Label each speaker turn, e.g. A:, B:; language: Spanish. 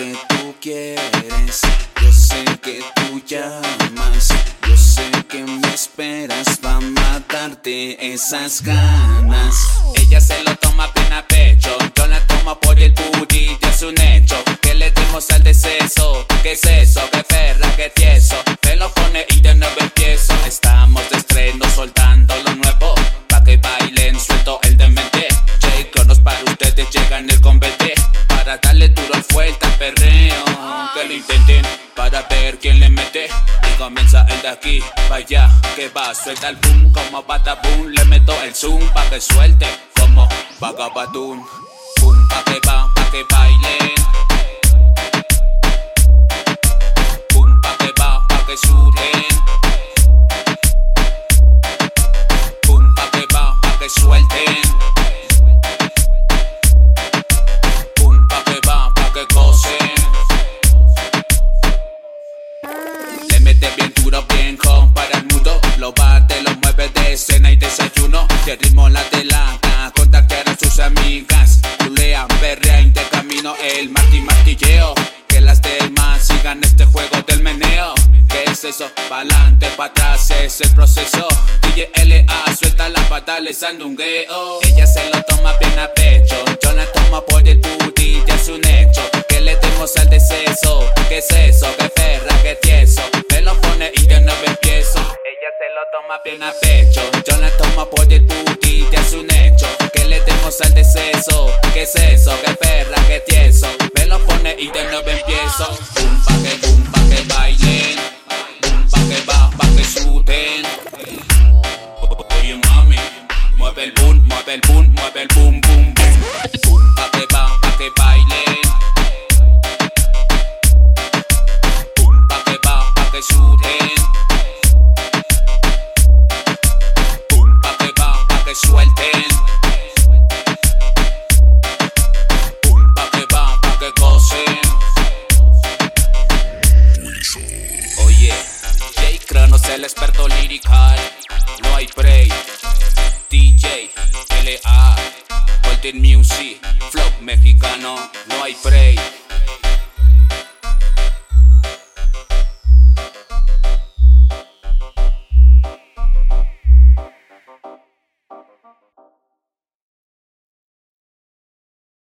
A: que tú quieres, yo sé que tú llamas, yo sé que me esperas para matarte esas ganas.
B: Ella se lo toma bien a pecho, yo la tomo por el booty, es un hecho. Que le dimos al deceso, ¿qué es eso? ¿Qué perra, qué tieso? Te lo pone y de nuevo empiezo. Estamos de estreno soltando lo nuevo, pa' que bailen suelto el demente. J cronos para ustedes llegan el convete, perreo. Que lo intenten para ver quién le mete. Y comienza el de aquí, vaya, que va, suelta el boom como boom Le meto el zoom pa' que suelte como vagabadún. Boom, pa' que va, ¿Qué es eso? Pa'lante, pa' atrás es el proceso. DJ LA suelta la pata, le sandungueo. Ella se lo toma bien a pecho. Yo la tomo por el booty, ya es un hecho. Que le demos al deceso. ¿Qué es eso? ¿Qué perra? ¿Qué tieso? Me lo pone y de nuevo empiezo. Ella se lo toma bien a pecho. Yo la tomo por el booty, ya es un hecho. Que le demos al deceso. ¿Qué es eso? ¿Qué mueve el boom, mueve el boom, mueve el boom, boom, boom. Pa' que va, pa' que bailen. Pa' que va, pa' que suden. Pa' que va, pa' que suelten. Pa' que va, pa' que gocen. Oye, J Cronos el experto lirical. fucking music, flow mexicano, no hay break.